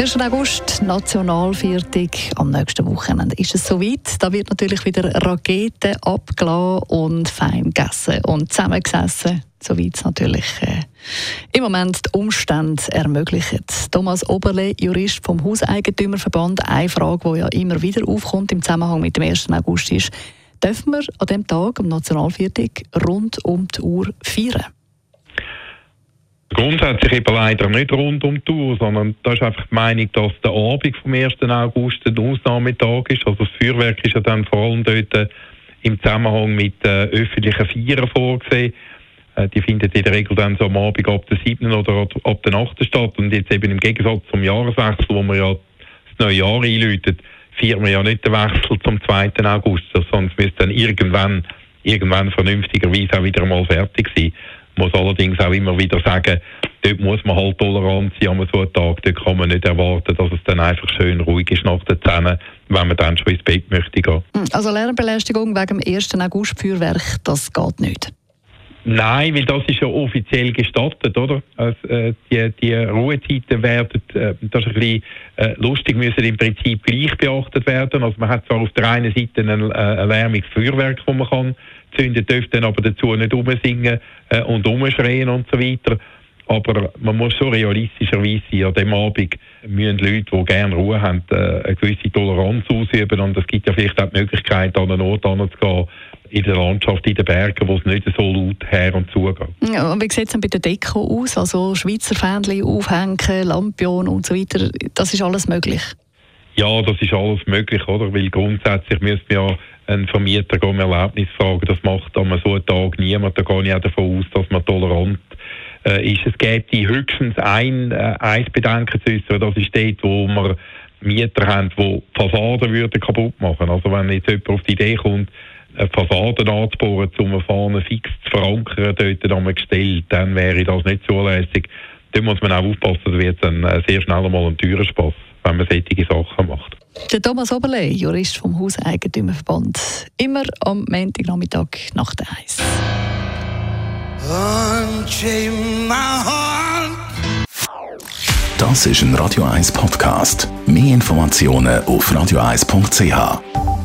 1. August, Nationalviertag. Am nächsten Wochenende ist es soweit. Da wird natürlich wieder Raketen abgeladen und fein gegessen und zusammengesessen, soweit es natürlich äh, im Moment die Umstände ermöglichen. Thomas Oberle, Jurist vom Hauseigentümerverband, eine Frage, die ja immer wieder aufkommt im Zusammenhang mit dem 1. August ist, dürfen wir an dem Tag, am Nationalviertag, rund um die Uhr feiern? Grundsätzlich eben leider nicht rund um die Uhr, sondern da ist einfach die Meinung, dass der Abend vom 1. August ein Ausnahmetag ist. Also das Feuerwerk ist ja dann vor allem dort äh, im Zusammenhang mit äh, öffentlichen Feiern vorgesehen. Äh, die findet in der Regel dann so am Abend ab der 7. oder ab, der 8. statt. Und jetzt eben im Gegensatz zum Jahreswechsel, wo man ja das neue Jahr einläutet, feiern wir ja nicht den Wechsel zum 2. August, es müsste dann irgendwann, irgendwann vernünftigerweise auch wieder mal fertig sein muss allerdings auch immer wieder sagen, dort muss man halt tolerant sein an so einem Tag. Dort kann man nicht erwarten, dass es dann einfach schön ruhig ist nach der Zähne, wenn man dann schon ins Bett möchte gehen. Also Lärmbelästigung wegen dem 1. August Feuerwerk, das geht nicht? Nein, weil das ist ja offiziell gestattet, oder? Also, äh, die, die Ruhezeiten werden, äh, das ist ein bisschen äh, lustig, müssen im Prinzip gleich beachtet werden. Also man hat zwar auf der einen Seite ein, äh, lärmiges Feuerwerk, das man kann zünden, dürfen dann aber dazu nicht umsingen äh, und umschreien und so weiter. Aber man muss schon realistischerweise sein, an dem Abend müssen Leute, die gerne Ruhe haben, äh, eine gewisse Toleranz ausüben und es gibt ja vielleicht auch die Möglichkeit, an einen Ort anzugehen, in der Landschaft, in den Bergen, wo es nicht so laut her und zu geht. Ja, wie sieht es denn bei der Deko aus? Also Schweizer Fähnchen aufhängen, Lampion und so weiter, das ist alles möglich? Ja, das ist alles möglich, oder? Weil grundsätzlich müssen wir ja einen Vermieter um Erlaubnis fragen. Das macht an so einem Tag niemand. Da gehe ich auch davon aus, dass man tolerant äh, ist. Es gibt höchstens ein, äh, ein Bedenken zu äußern. Das ist dort, wo wir Mieter haben, die Fassaden würden kaputt machen. Also wenn jetzt jemand auf die Idee kommt, eine Fassade anzubohren, um eine Fahne fix zu verankern, dort am Gestell, dann wäre das nicht zulässig. Da muss man auch aufpassen, da wird dann äh, sehr schnell einmal ein teurer Spass, wenn man solche Sachen macht. Der Thomas Oberle, Jurist vom Hauseigentümerverband, immer am Montagnachmittag nach der Eis. Das ist ein Radio 1 Podcast. Mehr Informationen auf radio1.ch.